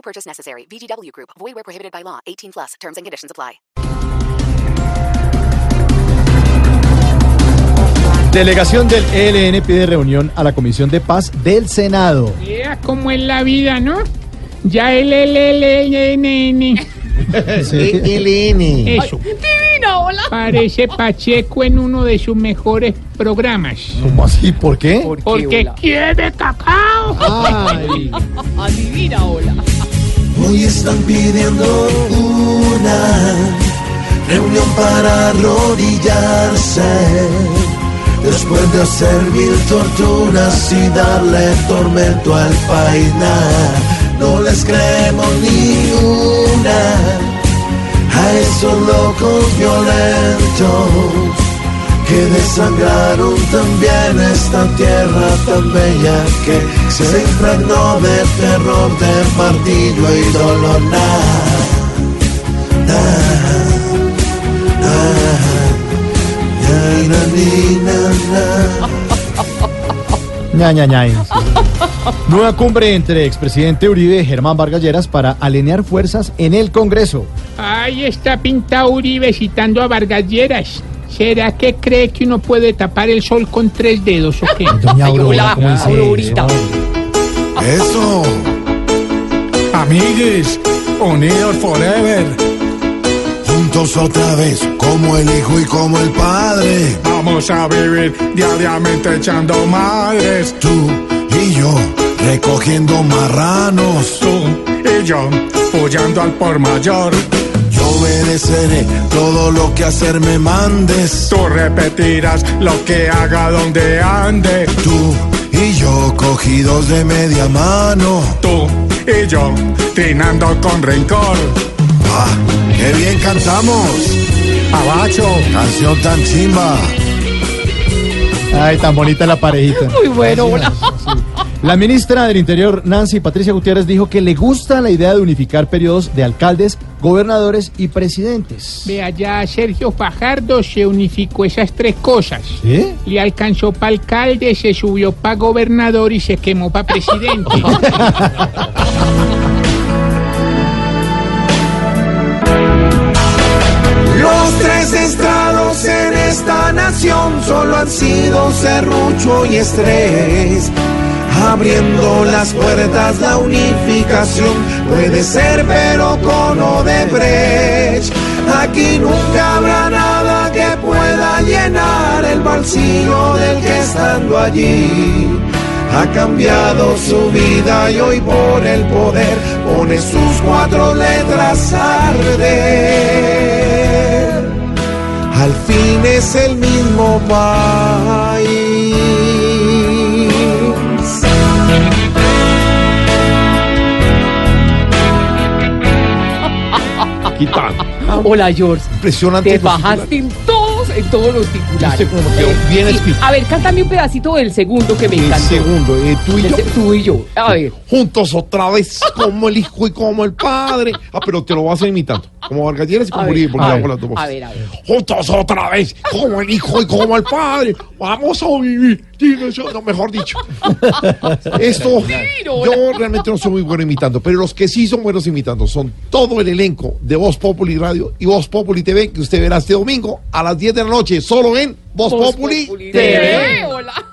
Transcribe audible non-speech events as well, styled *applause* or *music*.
No purchase necessary. VGW Group. Void where prohibited by law. 18 plus. Terms and conditions apply. Delegación del ELN pide reunión a la Comisión de Paz del Senado. Vea cómo es la vida, ¿no? Ya el LLN. *laughs* Sí. Eso. Parece Pacheco en uno de sus mejores programas. ¿Cómo así? ¿Por qué? Porque quiere cacao. Ay. *laughs* Hoy están pidiendo una reunión para arrodillarse. Después de hacer mil torturas y darle tormento al país, no les creemos ni una a esos locos violentos que desangraron también esta tierra tan bella que se impregnó de terror, de martillo y dolor. Nah, nah, nah, nah, nah, nah, nah. Ña, Ña, Ña. Nueva cumbre entre expresidente Uribe y Germán Vargas Lleras para alinear fuerzas en el Congreso. Ahí está pintado Uribe citando a Vargas Lleras. ¿Será que cree que uno puede tapar el sol con tres dedos o qué? Doña Aurora, ¿cómo dice eso? Eso. Amigues, unidos forever. Juntos otra vez, como el hijo y como el padre. Vamos a vivir diariamente echando madres. Tú y yo, recogiendo marranos. Tú y yo, apoyando al por mayor. Obedeceré todo lo que hacer me mandes. Tú repetirás lo que haga donde ande. Tú y yo, cogidos de media mano. Tú y yo, trinando con rencor. ¡Ah! ¡Qué bien cantamos! Abacho, Canción tan chimba. Ay, tan bonita la parejita. Muy bueno. La ministra del Interior, Nancy Patricia Gutiérrez, dijo que le gusta la idea de unificar periodos de alcaldes, gobernadores y presidentes. Vea, ya Sergio Fajardo se unificó esas tres cosas. ¿Sí? Le alcanzó para alcalde, se subió para gobernador y se quemó para presidente. *laughs* Los tres estados en esta nación solo han sido serrucho y estrés. Abriendo las puertas, la unificación puede ser, pero con Odebrecht. Aquí nunca habrá nada que pueda llenar el bolsillo del que estando allí ha cambiado su vida y hoy por el poder pone sus cuatro letras a arder. Al fin es el mismo país. Hola, George. Impresionante. Te bajaste en todos, en todos los titulares. Bien. A ver, cántame un pedacito del segundo que me El encantó. segundo, eh, tú y yo. Tú y yo. A ver. Juntos otra vez, como el hijo y como el padre. Ah, pero te lo vas a ir imitando. Como Vargas Lleras y como Uribe, porque a ver, las dos a ver, a ver. Juntos otra vez, como el hijo y como el padre. Vamos a vivir. No, mejor dicho. Esto, yo realmente no soy muy bueno imitando, pero los que sí son buenos imitando son todo el elenco de Voz Populi Radio y Voz Populi TV que usted verá este domingo a las 10 de la noche, solo en Voz, Populi, Populi TV. TV. Hola.